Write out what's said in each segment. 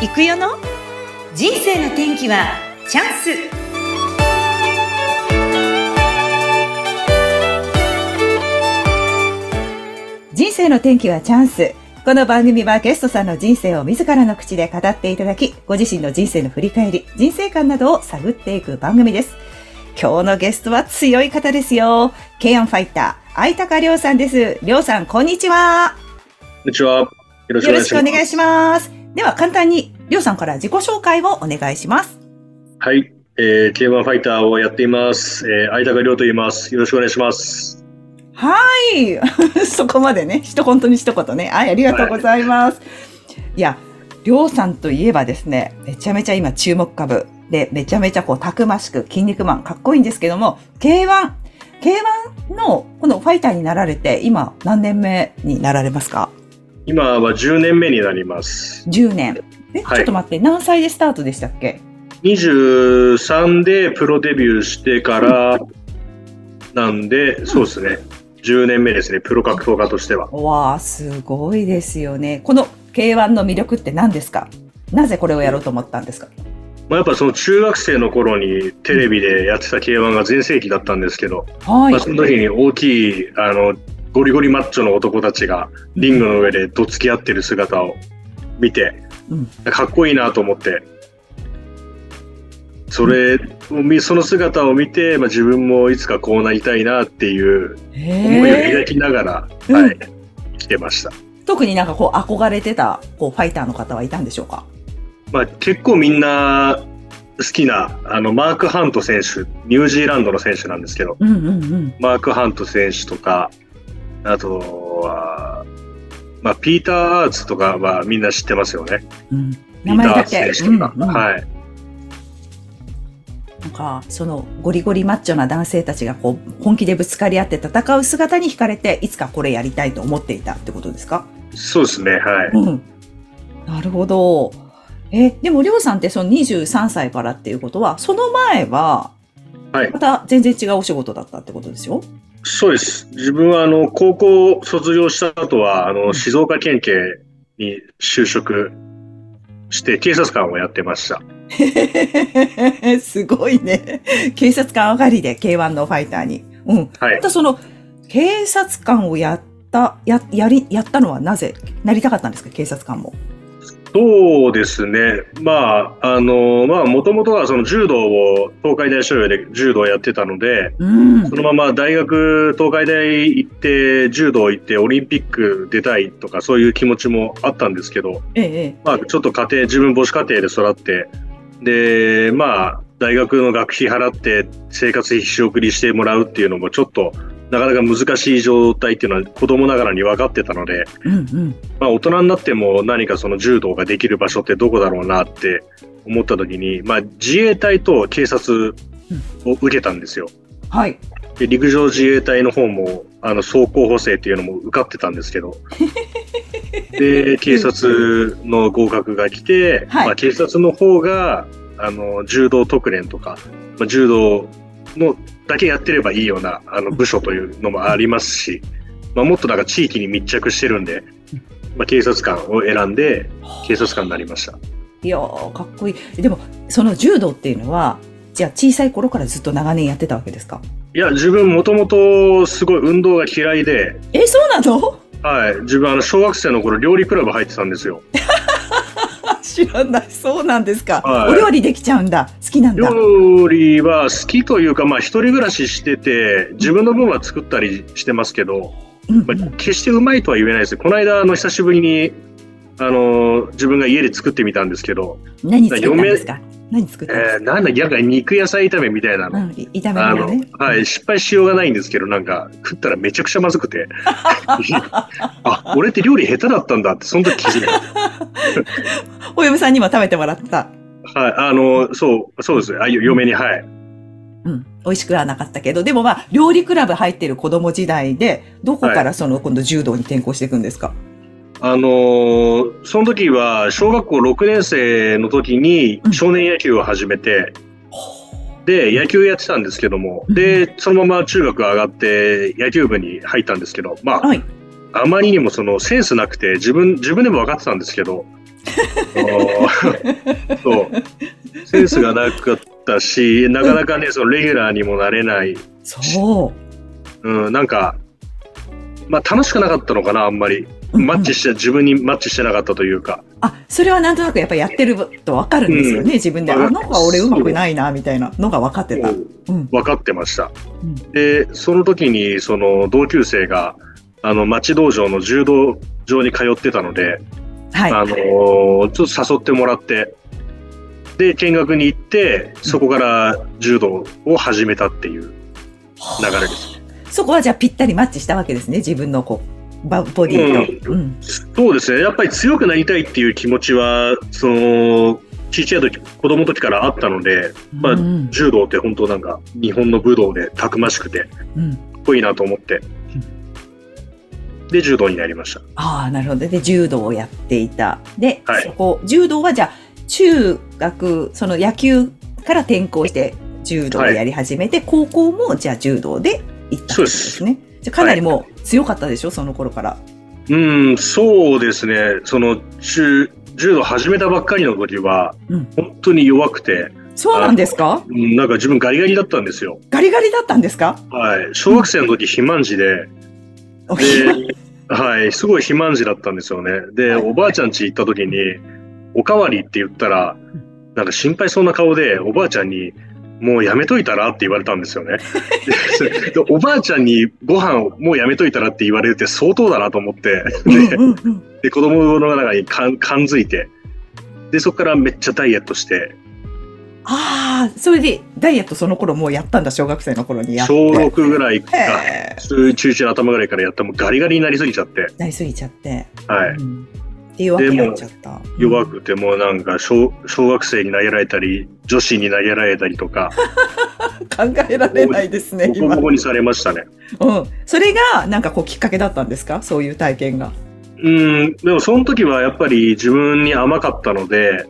行くよの？人生の天気はチャンス人生の天気はチャンス。この番組はゲストさんの人生を自らの口で語っていただき、ご自身の人生の振り返り、人生観などを探っていく番組です。今日のゲストは強い方ですよ。ケアンファイター、相高亮さんです。亮さん、こんにちは。こんにちは。よろしくお願いします。では、簡単に、亮さんから自己紹介をお願いします。はい。えー、K1 ファイターをやっています。えー、相高亮と言います。よろしくお願いします。はい。そこまでね、一本当に一言ね。はい、ありがとうございます。い、や、りょうさんといえばですね、めちゃめちゃ今注目株で、めちゃめちゃこう、たくましく、筋肉マン、かっこいいんですけども、K1、K1 のこのファイターになられて、今何年目になられますか？今は10年目になります。?10 年。え、はいちょっと待って、何歳でスタートでしたっけ？23でプロデビューしてからなんで、そうですね。10年目ですね。プロ格闘家としては。わあ、すごいですよね。この K1 の魅力って何ですか？なぜこれをやろうと思ったんですか？まあ、やっぱその中学生の頃にテレビでやってた K1 が全盛期だったんですけど、はい。まあ、その時に大きい、あの、ゴリゴリマッチョの男たちがリングの上でどつき合ってる姿を見て、うん。かっこいいなと思って、それその姿を見て、まあ、自分もいつかこうなりたいなっていう思いをへー描きながら、うん。はい、生きてました。特になんかこう憧れてたこうファイターの方はいたんでしょうか？まあ、結構みんな好きな、あの、マーク・ハント選手、ニュージーランドの選手なんですけど、うんうんうん。マーク・ハント選手とか、あとは、まあ、ピーター・アーツとかはみんな知ってますよね。うん、ピーター・アーツ名前だけ。選手とか。うんうんはい。なんかそのゴリゴリマッチョな男性たちがこう本気でぶつかり合って戦う姿に惹かれていつかこれやりたいと思っていたってことですか？そうですね。はい。うん。なるほど。え、でもりょうさんってその23歳からっていうことは、その前は、はいまた全然違うお仕事だったってことですよ？そうです。自分は、あの、高校卒業した後は、あの、静岡県警に就職して、警察官をやってました。すごいね。警察官上がりで K1 のファイターに。うん。はいま。たその、警察官をやった、や、やり、やったのはなぜ？なりたかったんですか？警察官も。そうですね。まあ、あの、まあ、もともとはその柔道を東海大商業で柔道をやってたので、うんそ。のまま大学、東海大行って、柔道行って、オリンピック出たいとか、そういう気持ちもあったんですけど、ええ、ええ。まあ、ちょっと家庭、自分母子家庭で育って、で、まあ、大学の学費払って生活費仕送りしてもらうっていうのもちょっとなかなか難しい状態っていうのは子供ながらに分かってたので、うんうん。まあ大人になっても何かその柔道ができる場所ってどこだろうなって思った時に、まあ自衛隊と警察を受けたんですよ。はい。で陸上自衛隊の方もあの総候補生っていうのも受かってたんですけど で警察の合格が来て、はいまあ、警察の方があの柔道特練とか、まあ、柔道のだけやってればいいようなあの部署というのもありますし、まあ、もっとなんか地域に密着してるんで、まあ、警察官を選んで警察官になりました。いやー、かっこいい。でも、その柔道っていうのは、じゃあ小さい頃からずっと長年やってたわけですか？いや自分もともとすごい運動が嫌いで、え、そうなの？はい、自分あの小学生の頃料理クラブ入ってたんですよ。知らない。そうなんですか。はいお料理できちゃうんだ。好きなんだ。料理は好きというか、まあ、一人暮らししてて、自分の分は作ったりしてますけど、うんまあ、決してうまいとは言えないです。この間、あの、久しぶりに、あの、自分が家で作ってみたんですけど、何作ったんですか？何作ったんですえー、なんだ、なんか肉野菜炒めみたいなか、の。うん、い炒めあね。、はい、失敗しようがないんですけど、なんか、食ったらめちゃくちゃまずくて。あ、俺って料理下手だったんだって、その時気づいた。お嫁さんにも食べてもらった。はい、あの、そう、そうです。あ、よ嫁に、はい。うん。美味しくはなかったけど、でもまあ、料理クラブ入ってる子供時代で、どこからその今度柔道に転向していくんですか、あのーその時は小学校6年生の時にうん少年野球を始めて、で、野球やってたんですけども、で、そのまま中学上がって野球部に入ったんですけど、まあ、はい。あまりにもそのセンスなくて自分、自分でも分かってたんですけど、そう。センスがなかったし、なかなかね、そのレギュラーにもなれない。そう。うん、なんか、まあ楽しくなかったのかな、あんまり。うんうんマッチして、自分にマッチしてなかったというか。あ、それはなんとなくやっぱやってるとわかるんですよね、自分で。あ、うんなんか俺うまくないな、みたいなのが分かってた。うん。分かってました。うんで、その時に、その同級生が、あの、町道場の柔道場に通ってたので、はい。あのーちょっと誘ってもらって、で、見学に行って、そこから柔道を始めたっていう流れです。そこはじゃあぴったりマッチしたわけですね、自分のこう、バボディと。うん。そうですね。やっぱり強くなりたいっていう気持ちは、その、ちっちゃい時、子供の時からあったので、まあうん柔道って本当なんか、日本の武道でたくましくて、うん。かっこいいなと思って、で、柔道になりました。ああ、なるほど。で、柔道をやっていた。で、はいそこ、柔道はじゃあ、中学、その野球から転校して柔道をやり始めて、高校もじゃあ柔道で行ったってことですね。じゃあかなりもう強かったでしょ、その頃から。うん、そうですね。その、中、柔道始めたばっかりの時は、うん本当に弱くて、そうなんですか？うんなんか自分ガリガリだったんですよ。ガリガリだったんですか？はい。小学生の時肥満児で、おで、はい、すごい肥満児だったんですよね。で、はいおばあちゃん家行った時に、おかわりって言ったら、なんか心配そうな顔で、おばあちゃんに、もうやめといたらって言われたんですよね。おばあちゃんにご飯をもうやめといたらって言われるって相当だなと思って、で、うんうんうんで子供の中に感感づいて、で、そこからめっちゃダイエットして、ああ、それでダイエットその頃もうやったんだ、小学生の頃にやって。小6ぐらいか。中中1の頭ぐらいからやったらもうガリガリになりすぎちゃって、なりすぎちゃって。はい。うんっていうわけになっちゃった。弱くてもうなんか小小学生に投げられたり女子に投げられたりとか 考えられないですね、今ボコボ。コにされましたねうん。それが、なんかこうきっかけだったんですか？そういう体験が。うんでもその時はやっぱり自分に甘かったので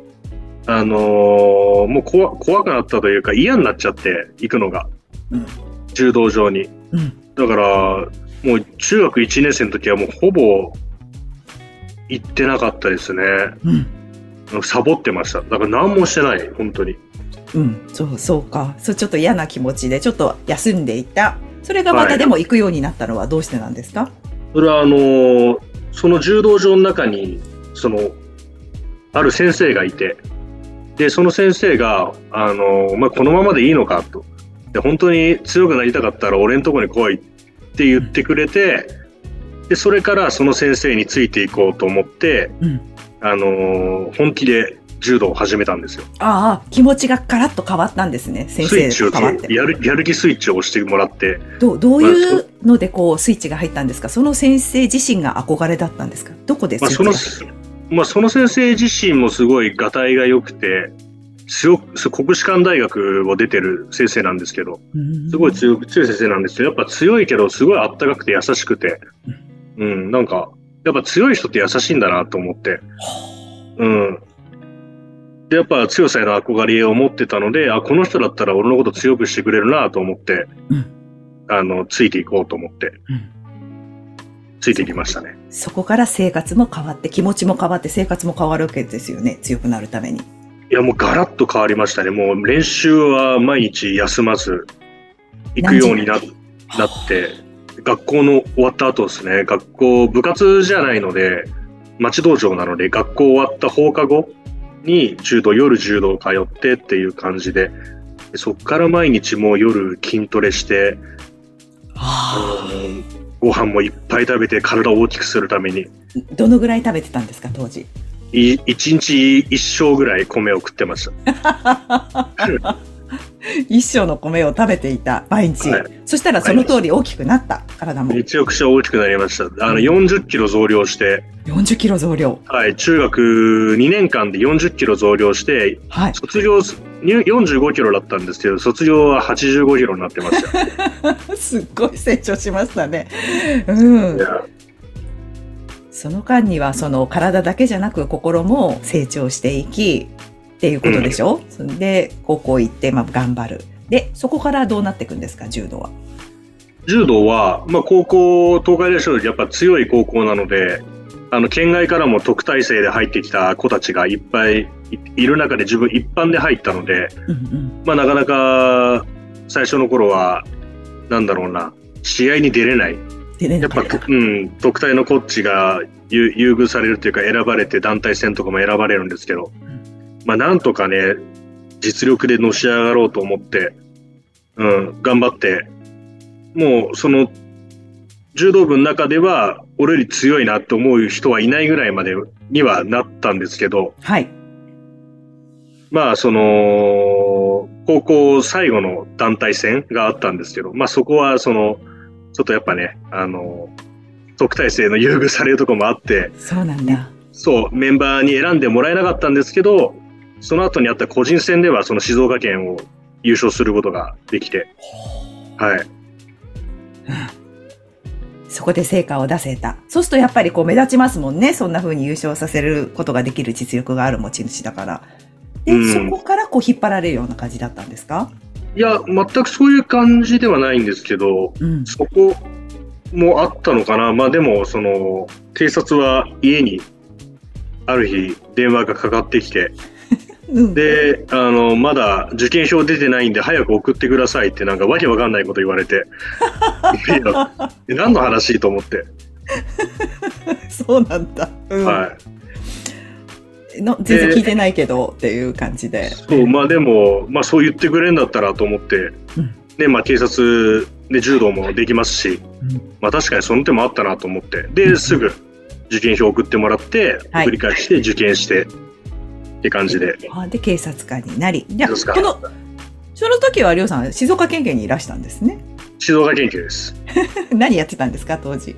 あのーもう怖怖くなったというか嫌になっちゃって行くのが、うん柔道場にうん。だからもう中学1年生の時はもうほぼ行ってなかったですねうん。サボってましただから何もしてない本当にうん。そう、そうか。そう、ちょっと嫌な気持ちで、ちょっと休んでいた。それがまはいたでも行くようになったのはどうしてなんですか、それはあのーその柔道場の中にそのある先生がいてでその先生があのーまあ、このままでいいのかとで本当に強くなりたかったら俺のとこに来いって言ってくれてでそれからその先生についていこうと思って、うんあのー本気で柔道を始めたんですよ。ああ、気持ちがガラッと変わったんですね。先スイッチを。やるやる気スイッチを押してもらってどうどういうのでこうスイッチが入ったんですか？その先生自身が憧れだったんですか？どこでまあ、そのまあ、その先生自身もすごいがたいが良くて、強く、国士舘大学を出てる先生なんですけど、うんすごい強い強い先生なんですよ。やっぱ強いけど、すごいあったかくて優しくて、うん、なんか、やっぱ強い人って優しいんだなと思って、うん。で、やっぱ強さへの憧れを持ってたので、あ、この人だったら俺のこと強くしてくれるなと思って、うんあの、ついていこうと思って、うんついていきましたね。そこから生活も変わって気持ちも変わって生活も変わるわけですよね強くなるために。いや、もうガラッと変わりましたね。もう練習は毎日休まず行くようにななって、学校の終わった後ですね、学校、部活じゃないので、町道場なので、学校終わった放課後に柔道、夜柔道通ってっていう感じで、そっから毎日もう夜筋トレして、ご飯もいっぱい食べて体を大きくするために、ーどのぐらい食べてたんですか当時？い一日一升ぐらい米を食ってました。一升の米を食べていた毎日、はい。そしたらその通り大きくなった体も。めちゃくちゃ大きくなりました。あの、40キロ増量して、40キロ増量。はい、中学2年間で40キロ増量して、はい。卒業す、入45キロだったんですけど、卒業は85キロになってました。すっごい成長しましたね。うん。その間にはその体だけじゃなく心も成長していきっていうことでしょ、そんで高校行ってまあ頑張る。でそこからどうなっていくんですか？柔道は。柔道は、まあ、高校、東海大将やっぱ強い高校なので、あの、県外からも特待生で入ってきた子たちがいっぱいいいる中で自分一般で入ったので、うんうん。まあなかなか最初の頃は、なんだろうな、試合に出れない。やっぱ、うん、特待のコーチが優優遇されるというか選ばれて団体戦とかも選ばれるんですけど、まあなんとかね、実力でのし上がろうと思って、うん、頑張って、もうその柔道部の中では俺より強いなって思う人はいないぐらいまでにはなったんですけど、はい。まあその、高校最後の団体戦があったんですけど、まあそこはその、ちょっとやっぱね、あの、特待生の優遇されるとこもあって、そうなんだ。そう、メンバーに選んでもらえなかったんですけど、その後にあった個人戦ではその静岡県を優勝することができて、はい。そこで成果を出せた。そうするとやっぱりこう目立ちますもんね。そんな風に優勝させることができる実力がある持ち主だから。で、うんそこからこう引っ張られるような感じだったんですか？いや、全くそういう感じではないんですけど、うん。そこもあったのかな。まあでも、その、警察は家にある日電話がかかってきて、うん、で、あの、まだ受験票出てないんで早く送ってくださいってなんかわけわかんないこと言われて、いや、え何の話と思って、そうなんだ。うん。はい。の全然聞いてないけど、っていう感じで。そう、まあでも、まあそう言ってくれんだったらと思って、うん。ね、まあ警察で柔道もできますし、うん。まあ確かにその手もあったなと思って、で、すぐ受験票送ってもらって、はい。送り返して受験して、って感じで。あで、警察官になり。じゃこの、その時はりょうさん、静岡県警にいらしたんですね。静岡県警です。何やってたんですか、当時。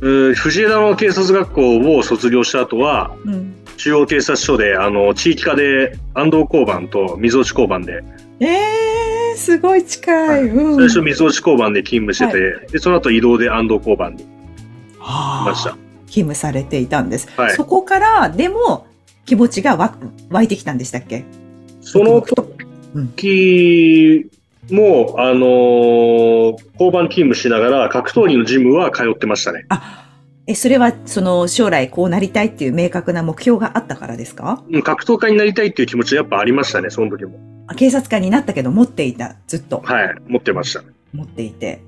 うん藤枝の警察学校を卒業した後は、うん。中央警察署で、あの、地域課で安藤交番と水落交番で、えー、すごい近い。うん。最初水落交番で勤務してて、で、その後移動で安藤交番にいはあました。勤務されていたんです。はいそこから、でも、気持ちがわ湧いてきたんでしたっけ？その時も、あのー交番勤務しながら格闘技のジムは通ってましたね。え、それは、その、将来こうなりたいっていう明確な目標があったからですか？うん格闘家になりたいっていう気持ちやっぱありましたね、その時も。あ警察官になったけど持っていた。ずっとはい、持ってました。持っていて。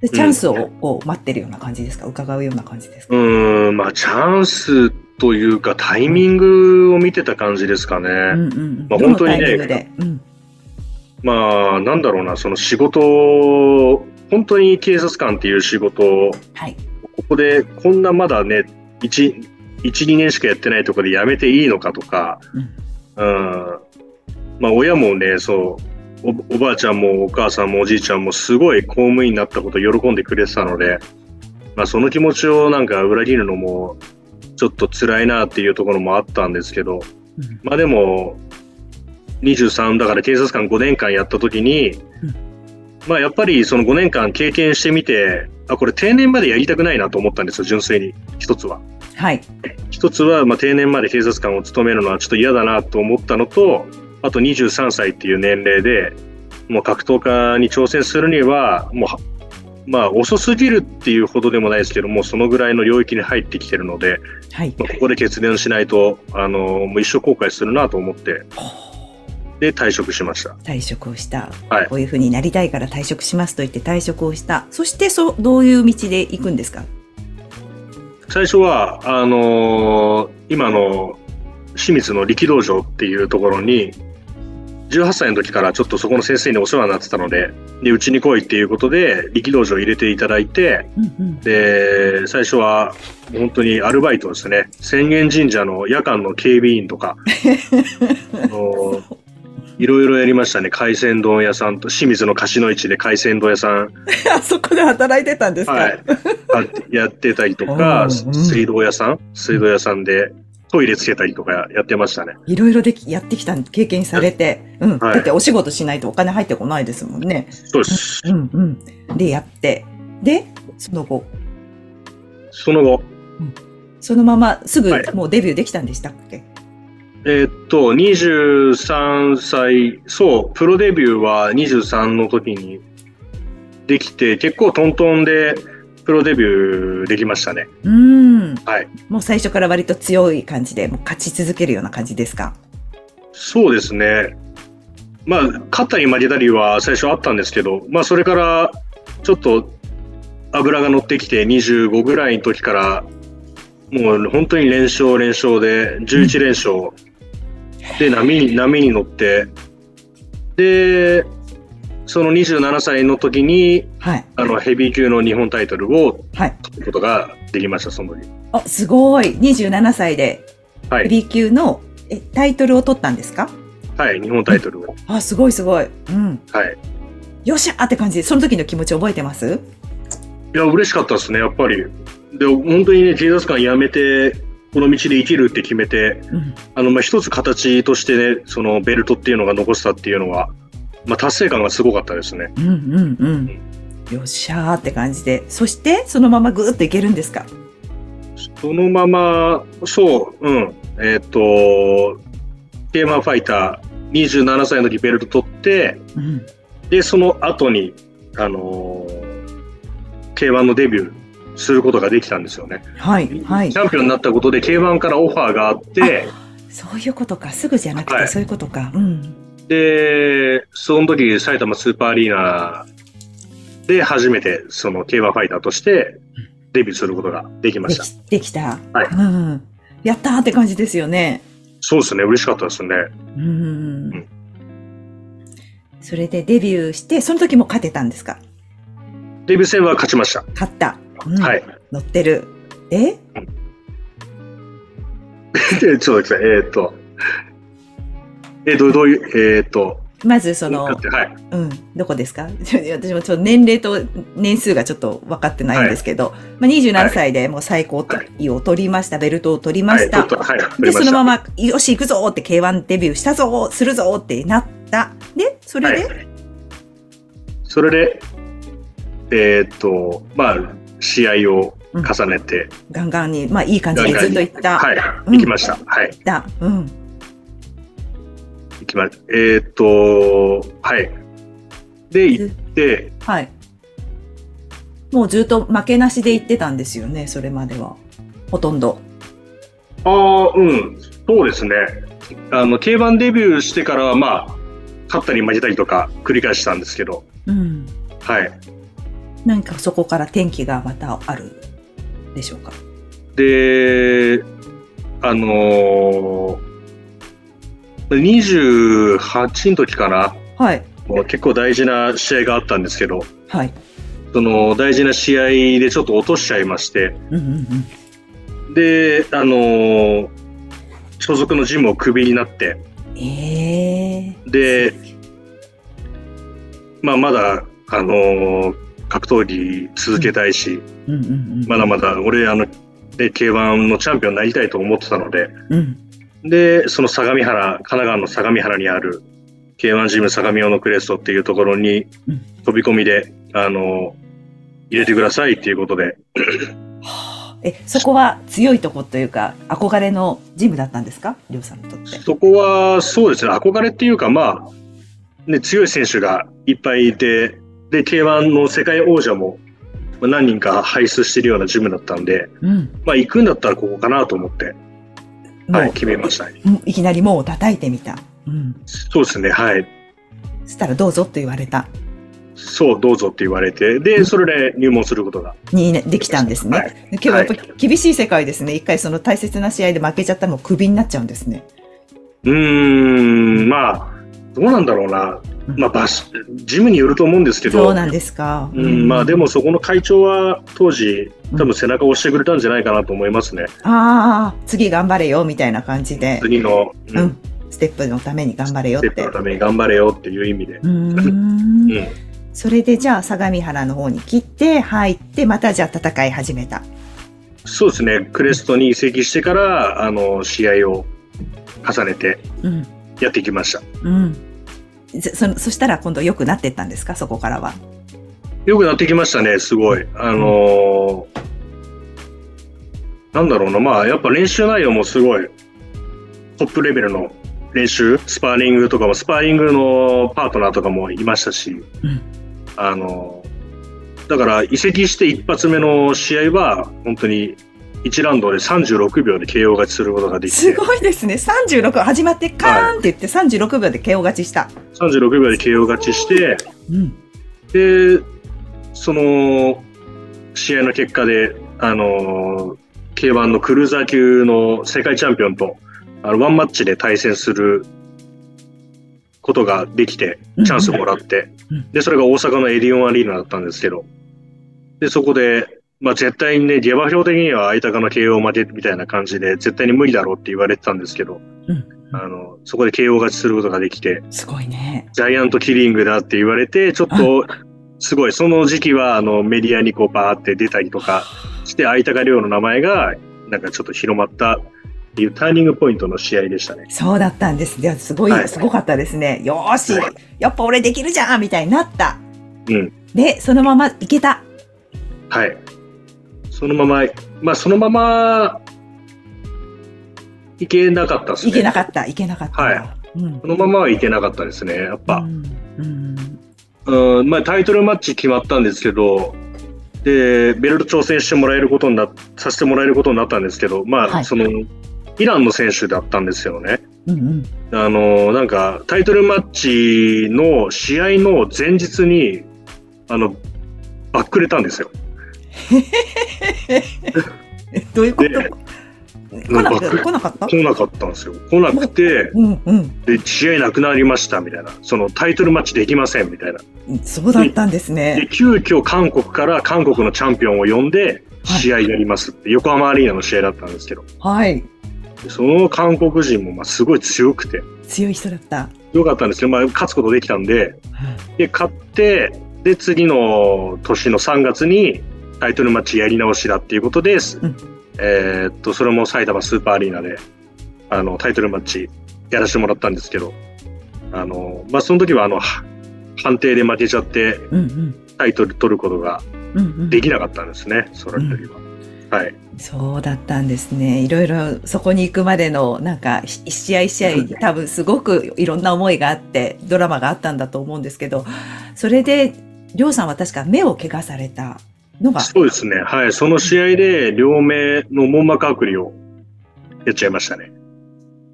でチャンスをこう待ってるような感じですか？伺うような感じですか？うーん、まあ、チャンスというか、タイミングを見てた感じですかね。うんうんうん。まあ本当にね。うん。まあ、なんだろうな、その仕事、本当に警察官っていう仕事を、はい。ここでこんなまだね、1、1、2年しかやってないところで辞めていいのかとか、うんうん。まあ、親もね、そう、おおばあちゃんもお母さんもおじいちゃんもすごい公務員になったことを喜んでくれてたので、まあ、その気持ちをなんか裏切るのも、ちょっと辛いなっていうところもあったんですけど、うんまあでも、23だから警察官5年間やった時に、うんまあやっぱりその5年間経験してみて、あ、これ定年までやりたくないなと思ったんですよ、純粋に。一つは。はい。一つは、まあ、定年まで警察官を務めるのはちょっと嫌だなと思ったのと、あと23歳っていう年齢で、もう格闘家に挑戦するには、もうは、まあ遅すぎるっていうほどでもないですけども、そのぐらいの領域に入ってきてるので、はい。まあ、ここで決断しないと、あの、もう一生後悔するなと思って、で、退職しました。退職をした。はいこういうふうになりたいから退職しますと言って退職をした。そして、そう、どういう道で行くんですか？最初は、あのー今の清水の力道場っていうところに、18歳の時からちょっとそこの先生にお世話になってたので、で、うちに来いっていうことで、力道場入れていただいて、うんうん。で、最初は本当にアルバイトですね。浅間神社の夜間の警備員とか、あのいろいろやりましたね。海鮮丼屋さんと、清水の貸しの市で海鮮丼屋さん、あそこで働いてたんですか、はい、あやってたりとうか、水道屋さん、水道屋さんでトイレつけたりとかやってましたね。いろいろできやってきた経験されて、うん。はいだってお仕事しないとお金入ってこないですもんね。そうです。うんうん。で、やって。で、その後、その後、そのまますぐはいもうデビューできたんでしたっけ、えーっと、23歳、そう、プロデビューは23の時にできて、結構トントンで、プロデビューできましたね。うん。はい。もう最初から割と強い感じで、もう勝ち続けるような感じですか？そうですね。まあ、勝ったり負けたりは最初あったんですけど、まあ、それから、ちょっと、油が乗ってきて、25ぐらいの時から、もう本当に連勝連勝で、11連勝。で、波に、波に乗って、で、その27歳の時に、はい。あの、ヘビー級の日本タイトルをはい。取ることができました、その時。あ、すごい。27歳ではい。B 級のえタイトルを取ったんですか？はい、日本タイトルを。あ、すごいすごい。うん。はい。よっしゃーって感じで、その時の気持ち覚えてます？いや、嬉しかったですね、やっぱり。で、本当にね、警察官辞めて、この道で生きるって決めて、うん。あの、まあ、一つ形としてね、そのベルトっていうのが残したっていうのは、まあ、達成感がすごかったですね。うんうんうん。よっしゃーって感じで。そして、そのままぐーっといけるんですか？そのまま、そう、うん、えっ、と、テーマファイター、27歳の時ベルト取って、うん。で、その後に、あのー、K1 のデビューすることができたんですよね。はい、はいチ。ャンピオンになったことで K1 からオファーがあって、そういうことか。すぐじゃなくて、はいそういうことか。うん。で、その時埼玉スーパーアリーナで初めてその競馬ファイターとしてデビューすることができました。できた。はいうん。やったーって感じですよね。そうですね、嬉しかったですね。うんうん。それでデビューして、その時も勝てたんですか？デビュー戦は勝ちました。勝った。うんはい。乗ってる。え？でちょっと待ってください。えーっと、えー、どうどういう、えーっと、まずそのはい。うん、どこですか？私もちょっと年齢と年数がちょっと分かってないんですけど、まあ、27歳でもう最高位を取りました、ベルトを取りまはい、した。で。そのまま、よし、行くぞって K1 デビューしたぞするぞってなった。で、それで、はい。それで、えーっと、まあ、試合を重ねて、ガンガンに、まあいい感じでずっと行った。はい、うん行きました。はい。行った。うん。行きまえーっと、はい。で、行って、はい。もうずっと負けなしで行ってたんですよね、それまでは。ほとんど。ああ、うん、そうですね。あの、競馬デビューしてからは、まあ、勝ったり負けたりとか繰り返したんですけど、うん。はい。なんかそこから転機がまたあるでしょうか？で、あのー、28の時かな、はい。もう結構大事な試合があったんですけど、はい。その大事な試合でちょっと落としちゃいまして、うんうんうん。で、あのー所属のジムをクビになって、ええで、まあ、まだ、あのー格闘技続けたいし、うんうんうん。まだまだ俺、あの、で、K1 のチャンピオンになりたいと思ってたので、うん。で、その相模原、神奈川の相模原にある K1 ジム相模用のクレストっていうところにうん。飛び込みで、あの入れてくださいっていうことで、はあ。え、そこは強いとこというか、憧れのジムだったんですか？りょうさんにとって。そこはそうですね、憧れっていうか、まあ、ね、強い選手がいっぱいいて、で、K1 の世界王者もまあ何人か輩出してるようなジムだったんで、うん。まあ、行くんだったらここかなと思って、はい、決めましたね。うんいきなりもう叩いてみた。うん。そうですね、はい。そしたらどうぞと言われた。そう、どうぞって言われて、で、それで入門することが。にねできたんですね。はい今日はやっぱり厳しい世界ですね。一回その大切な試合で負けちゃったらもうクビになっちゃうんですね。うーん、まあ、どうなんだろうな。まあ、場所、ジムによると思うんですけど、そうなんですか。うん、まあでもそこの会長は当時、多分背中を押してくれたんじゃないかなと思いますね。ああ、次頑張れよ、みたいな感じで。次の、ううんん。ステップのために頑張れよって。ステップのために頑張れよっていう意味で。うーんうん。それでじゃあ相模原の方に切って入ってまたじゃあ戦い始めた。そうですね、クレストに移籍してから、あの、試合を重ねてうん。やってきました。うん。そそそしたら今度良くなってったんですか？そこからは。よくなってきましたね、すごい。あのーなんだろうな、まあ、やっぱ練習内容もすごい、トップレベルの練習、スパーリングとかも、スパーリングのパートナーとかもいましたし、うん。あのーだから移籍して一発目の試合は、本当に1ラウンドで36秒で KO 勝ちすることができすて、ごいですね。36、始まってカーンって言って36秒で KO 勝ちした。36秒で KO 勝ちして、うん。で、その試合の結果で、あの、K1 のクルーザー級の世界チャンピオンと、あのワンマッチで対戦することができて、チャンスもらって。うん、で、それが大阪のエディオンアリーナだったんですけど、で、そこで、まあ絶対にね、下馬評的には相高の KO 負けみたいな感じで、絶対に無理だろうって言われてたんですけど、うんあの、そこで KO 勝ちすることができて、すごいね。ジャイアントキリングだって言われて、ちょっと、すごい、その時期は、あの、メディアにこう、バーって出たりとかして、相高亮の名前が、なんかちょっと広まったっていうターニングポイントの試合でしたね。そうだったんです。いや、すごい、はいすごかったですね。よーしはい、やっぱ俺できるじゃんみたいになった。うん。で、そのままいけた。はい。そのまま、まあ、そのまま、いけなかったですね。いけなかった、いけなかった。はうんそのままはいけなかったですね。やっぱ、うんうんうん、まあ、タイトルマッチ決まったんですけど、で、ベルト挑戦してもらえることにな、させてもらえることになったんですけど、まあ、はいその、イランの選手だったんですよね。うんうんあの、なんか、タイトルマッチの試合の前日に、あの、バックれたんですよ。え どういうこと？で来なかった？なんか来なかった？来なかったんですよ。来なくて、うんうんで、試合なくなりました、みたいな。その、タイトルマッチできません、みたいな。そうだったんですでね。、急遽韓国から韓国のチャンピオンを呼んで、試合やりますって、横浜アリーナの試合だったんですけど、はい。でその韓国人もまあすごい強くて、強い人だった。強かったんですけど、まあ、勝つことできたんで、で、勝って、で、次の年の3月にタイトルマッチやり直しだっていうことです。うんえーっと、それも埼玉スーパーアリーナで、あの、タイトルマッチやらせてもらったんですけど、あの、まあ、その時は、あの、は判定で負けちゃって、うんうんタイトル取ることがうんうんできなかったんですね、その時は。はい。そうだったんですね。いろいろそこに行くまでのなんかひ一試合一試合多分すごくいろんな思いがあってドラマがあったんだと思うんですけど、それでりょうさんは確か目を怪我されたのが、そうですね。はい。その試合で両目の網膜剥離をやっちゃいましたね。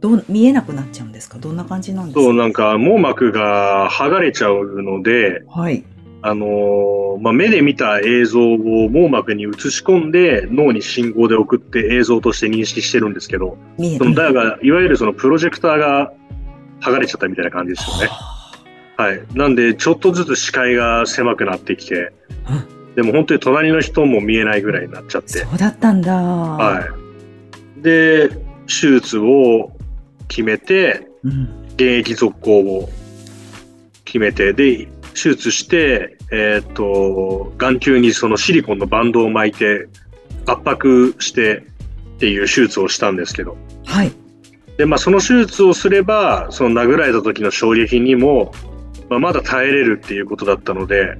どう見えなくなっちゃうんですか？どんな感じなんですか？そう、なんか網膜が剥がれちゃうので、はい。あのーまあ、目で見た映像を網膜に映し込んで脳に信号で送って映像として認識してるんですけど、見えそのだからいわゆるそのプロジェクターが剥がれちゃったみたいな感じですよね。はい。なんで、ちょっとずつ視界が狭くなってきて、でも本当に隣の人も見えないぐらいになっちゃって、そうだったんだ。はい。で、手術を決めて、うん現役続行を決めて、で、手術して、えーっと、眼球にそのシリコンのバンドを巻いて、圧迫してっていう手術をしたんですけど、はい。で、まあ、その手術をすれば、その殴られた時の衝撃にも、まあ、まだ耐えれるっていうことだったので、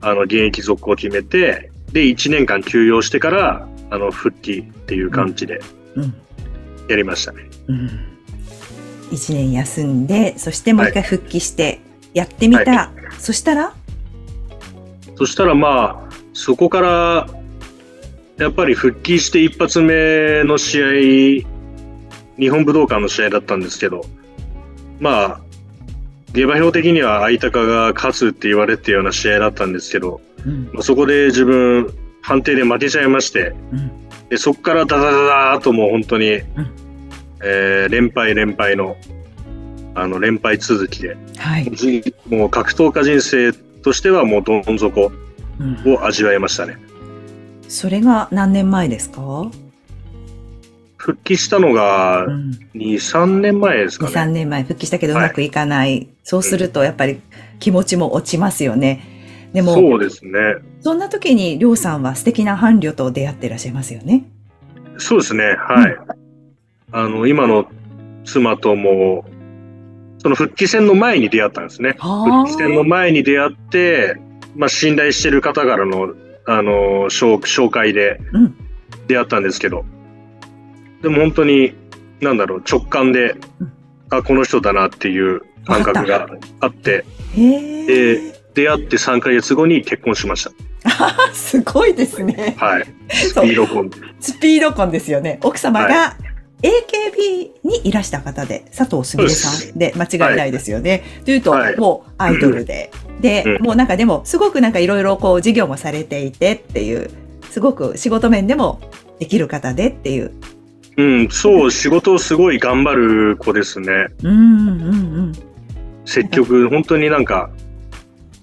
あの、現役続行を決めて、で、1年間休養してから、あの、復帰っていう感じでうん。やりましたね。うん。一年休んで、そしてもう一回復帰してやってみた。はそしたら？そしたらまあ、そこから、やっぱり復帰して一発目の試合、日本武道館の試合だったんですけど、まあ、下馬評的には相高が勝つって言われてるような試合だったんですけど、うん。まあそこで自分、判定で負けちゃいまして、うん。でそこからダダダダーっともう本当に、えー連敗連敗の、あの、連敗続きで、はい。じもう格闘家人生としてはもうどん底うん。を味わいましたね。それが何年前ですか、復帰したのがうん、2、3年前ですか2、3ね。年前復帰したけどうまくいかない。そうするとやっぱり気持ちも落ちますよね。でも、そうですね。そんな時にりょうさんは素敵な伴侶と出会っていらっしゃいますよね。そうですね。はい。あの、今の妻とも、その復帰戦の前に出会ったんですね。復帰戦の前に出会って、まあ、信頼してる方からの、あの、紹紹介でうん出会ったんですけど、でも本当に、なんだろう、直感でうん、あ、この人だなっていう感覚があって。で出会って3ヶ月後に結婚しましあ すごいですね。た。はい。スピード婚。スピード婚ですよね。奥様が AKB にいらした方で、佐藤すみれさんで間違いないですよね。というと、はいもうアイドルで。で、うんもうなんかでも、すごくなんかいろいろこう事業もされていてっていう、すごく仕事面でもできる方でっていう。うん、そう、仕事をすごい頑張る子ですね。うんうんうん。積極、本当になんか、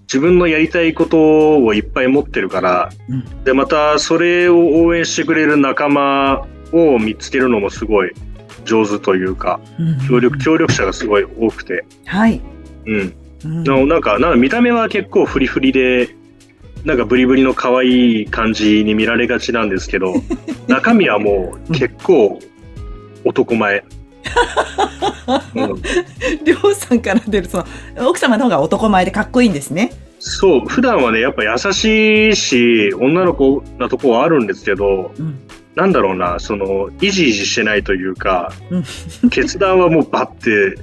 自分のやりたいことをいっぱい持ってるから、うんで、またそれを応援してくれる仲間を見つけるのもすごい上手というか、協力、協力者がすごい多くて、はい。うん。うんななんか、なんか見た目は結構フリフリで、なんかブリブリの可愛い感じに見られがちなんですけど、中身はもう結構男前。うん、りょうさんから出る、その、奥様の方が男前でかっこいいんですね。そう、普段はね、やっぱ優しいし、女の子なとこはあるんですけど、うん。なんだろうな、その、いじいじしてないというか、うん決断はもうバッて、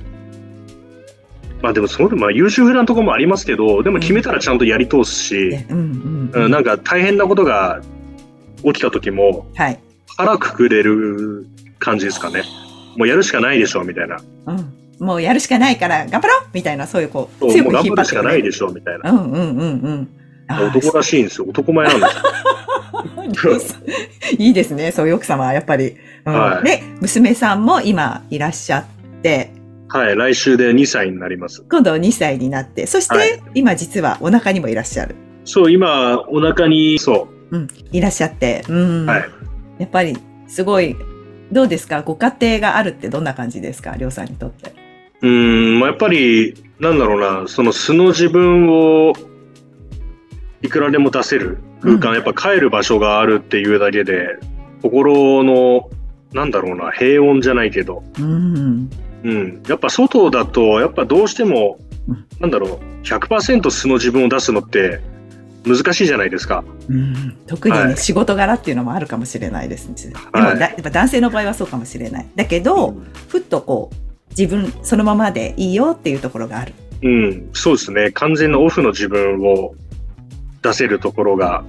まあでもそうでも、まあ優秀不断なところもありますけど、でも決めたらちゃんとやり通すし、でうんうん。うん、なんか大変なことが起きた時もはい。腹くくれる感じですかね。もうやるしかないでしょ、みたいな。うん。もうやるしかないから頑張ろうみたいな、そういうこう、そうもう頑張るしかないで。でしょ、みたいな。うんうんうんうん。男らしいんですよ。男前なんですよ。いいですね、そういう奥様はやっぱり。うんはいで、娘さんも今いらっしゃって、はい、来週で2歳になります。今度2歳になって、そして、はい今実はお腹にもいらっしゃる。そう、今、お腹に、そうん、いらっしゃって、うん。う、はい。やっぱり、すごい、どうですか？ご家庭があるってどんな感じですか？りょうさんにとって。うーん、まあ、やっぱり、なんだろうな、その素の自分を、いくらでも出せる空間、うんやっぱ帰る場所があるっていうだけで、心の、なんだろうな、平穏じゃないけど、うん。うん。やっぱ外だと、やっぱどうしてもうん、なんだろう、100%素の自分を出すのって難しいじゃないですか。うん、特にね、はい仕事柄っていうのもあるかもしれないです。でも、はやっぱ男性の場合はそうかもしれない。だけど、ふっとこう、自分そのままでいいよっていうところがある。うん、そうですね。完全なオフの自分を出せるところが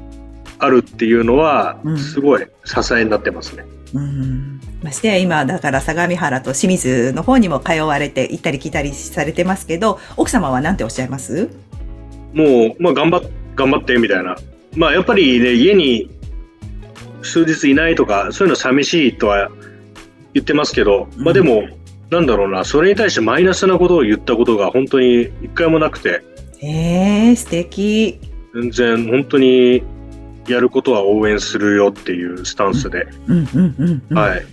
あるっていうのはうん、すごい支えになってますね。うん。ましてや今、だから相模原と清水の方にも通われて行ったり来たりされてますけど、奥様は何ておっしゃいます？もう、まあ、頑張っ、頑張って、みたいな。まあ、やっぱりね、家に数日いないとか、そういうの寂しいとは言ってますけど、まあでも、なんだろうな、それに対してマイナスなことを言ったことが本当に一回もなくて、えー、素敵。全然本当にやることは応援するよっていうスタンスで、うんうんうん、うん。はい。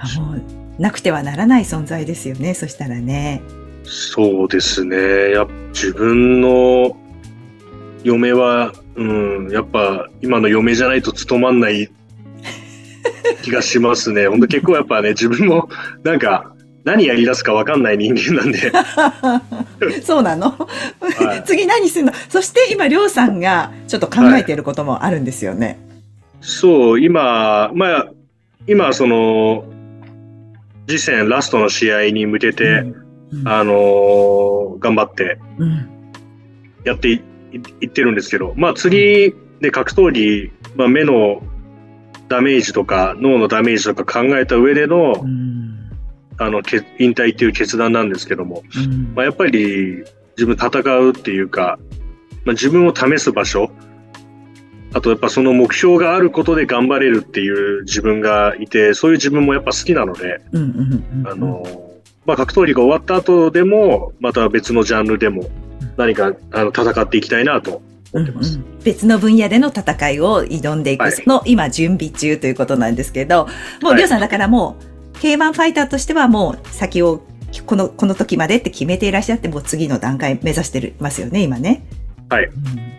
あもう、なくてはならない存在ですよね。そしたらね。そうですね。やっぱ自分の嫁は、うん、やっぱ今の嫁じゃないと務まんない気がしますね。本当結構やっぱね、自分もなんか何やり出すかわかんない人間なんで、そうなの、はい次何するの？そして今、りょうさんがちょっと考えていることもあるんですよね。そう、今、まあ、今その、次戦ラストの試合に向けて、うん、あのー頑張ってうん。やっていいいってるんですけど、まあ次で格闘技、まあ、目のダメージとか脳のダメージとか考えた上での、うん。あのけ引退っていう決断なんですけども、うん。まあ、やっぱり自分戦うっていうか、まあ、自分を試す場所あとやっぱその目標があることで頑張れるっていう自分がいてそういう自分もやっぱ好きなので、あのまあ、格闘技が終わった後でもまた別のジャンルでも何かあの戦っていきたいなと思ってます。うんうん。別の分野での戦いを挑んでいく、はい。その今準備中ということなんですけど、もうはい。りょうさんだからもう K1 ファイターとしてはもう先をこの、この時までって決めていらっしゃって、もう次の段階目指してますよね、今ね。はい。うん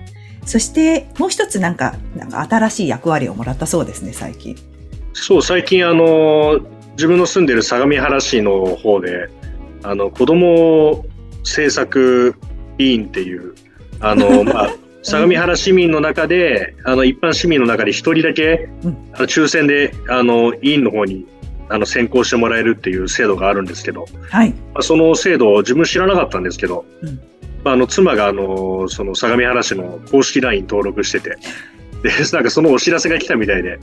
そして、もう一つなんか、なんか新しい役割をもらったそうですね、最近。そう、最近あの、自分の住んでる相模原市の方で、あの、子供政策委員っていう、あの、まあ、相模原市民の中で、あの、一般市民の中で一人だけ、うんあの抽選で、あの、委員の方に、あの、選考してもらえるっていう制度があるんですけど、はい。まあその制度を自分知らなかったんですけど、うんまあ、あの妻があのその相模原市の公式 LINE 登録してて。でなんかそのお知らせが来たみたいで。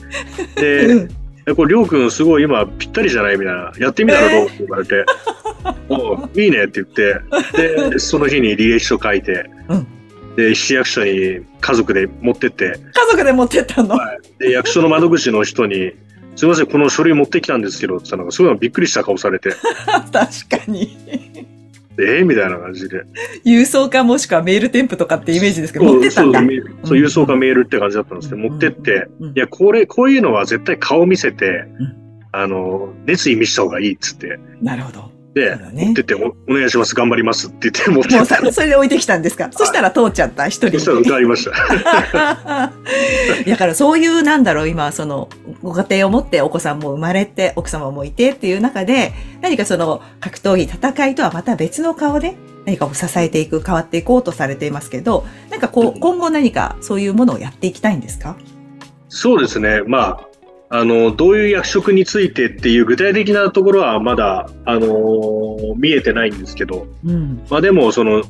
で、うん。えこれ、りょうくんすごい今ぴったりじゃないみたいな。やってみたらどう？って言われて。おういいねって言って、で、その日に履歴書書いて、うん。で、市役所に家族で持ってって、家族で持ってったの？で、役所の窓口の人に、すいません、この書類持ってきたんですけど、って言ったのが、すごいびっくりした顔されて、確かに。えー、みたいな感じで。郵送かもしくはメール添付とかってイメージですけど、持ってったんだ。そうそうそう、郵送かメールって感じだったんですけど、うん。持ってって、うん。いや、これ、こういうのは絶対顔見せて、ん。あの、熱意見した方がいいっつって、なるほど。で、ね。持ってってお、お願いします、頑張りますって言って持ってもうったさ、それで置いてきたんですか？そしたら通っちゃった、一人そしたら受かりました。だからそういう、なんだろう、今、その、ご家庭を持ってお子さんも生まれて、奥様もいてっていう中で、何かその、格闘技、戦いとはまた別の顔で、何かを支えていく、変わっていこうとされていますけど、なんかこう、今後何かそういうものをやっていきたいんですか？そうですね。まあ、あの、どういう役職についてっていう具体的なところはまだ、あのー見えてないんですけど、うん。まあでも、その、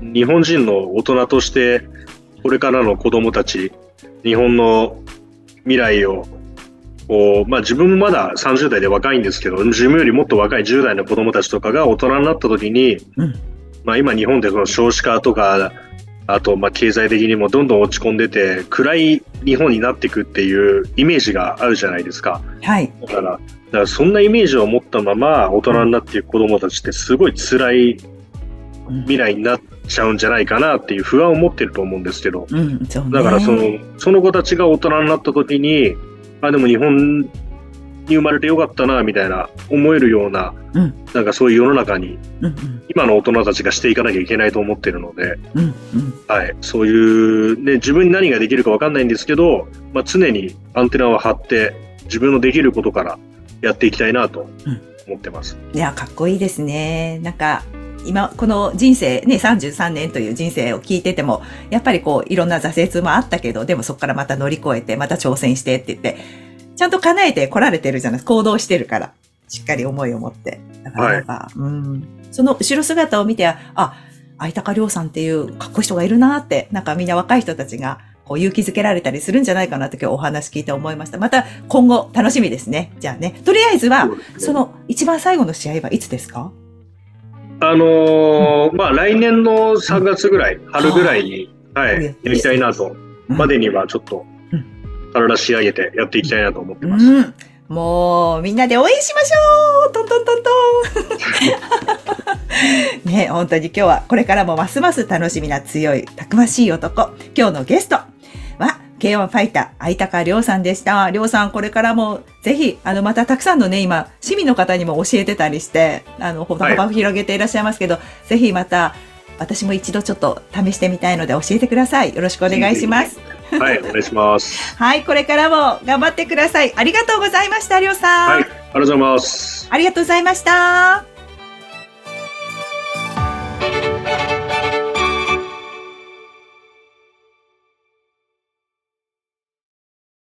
日本人の大人として、これからの子供たち、日本の未来を、こう、まあ自分もまだ30代で若いんですけど、自分よりもっと若い10代の子供たちとかが大人になった時に、うんまあ今日本でその少子化とか、あとまあ経済的にもどんどん落ち込んでて、暗い日本になっていくっていうイメージがあるじゃないですか。はい。だから、だからそんなイメージを持ったまま大人になっていく子供たちってすごい辛いうん未来になっちゃうんじゃないかなっていう不安を持ってると思うんですけど、うん、ね。だからその、その子たちが大人になった時に、あ、でも日本に生まれてよかったな、みたいな思えるような、うんなんかそういう世の中にうん、うん、今の大人たちがしていかなきゃいけないと思ってるので、うん、うん。はい、そういう、ね、自分に何ができるかわかんないんですけど、まあ、常にアンテナを張って自分のできることからやっていきたいなとうん思ってます。いや、かっこいいですね。なんか、今、この人生、ね、33年という人生を聞いてても、やっぱりこう、いろんな挫折もあったけど、でもそこからまた乗り越えて、また挑戦してって言って、ちゃんと叶えて来られてるじゃないですか。行動してるから。しっかり思いを持って。だからなんか、うん。その後ろ姿を見て、あ、相高亮さんっていうかっこいい人がいるなって、なんかみんな若い人たちが、こう勇気づけられたりするんじゃないかなって今日お話聞いて思いました。また今後楽しみですね。じゃあね。とりあえずは、その一番最後の試合はいつですか？あのーまあ来年の3月ぐらい、春ぐらいに、はい、うんやりたいなと、うんまでにはちょっとうん体仕上げてやっていきたいなと思ってます。ん。もう、みんなで応援しましょうトントントントン ね、本当に今日はこれからもますます楽しみな強い、たくましい男。今日のゲストは、K1 ファイター、相高亮さんでした。亮さん、これからもぜひ、あの、またたくさんのね、今、市民の方にも教えてたりして、あの、ほ幅を広げていらっしゃいますけど、ぜひまた、私も一度ちょっと試してみたいので教えてください。よろしくお願いします。はい、お願いします。はい、これからも頑張ってください。ありがとうございました、りょうさん。はい、ありがとうございます。ありがとうございました。